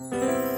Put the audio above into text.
Música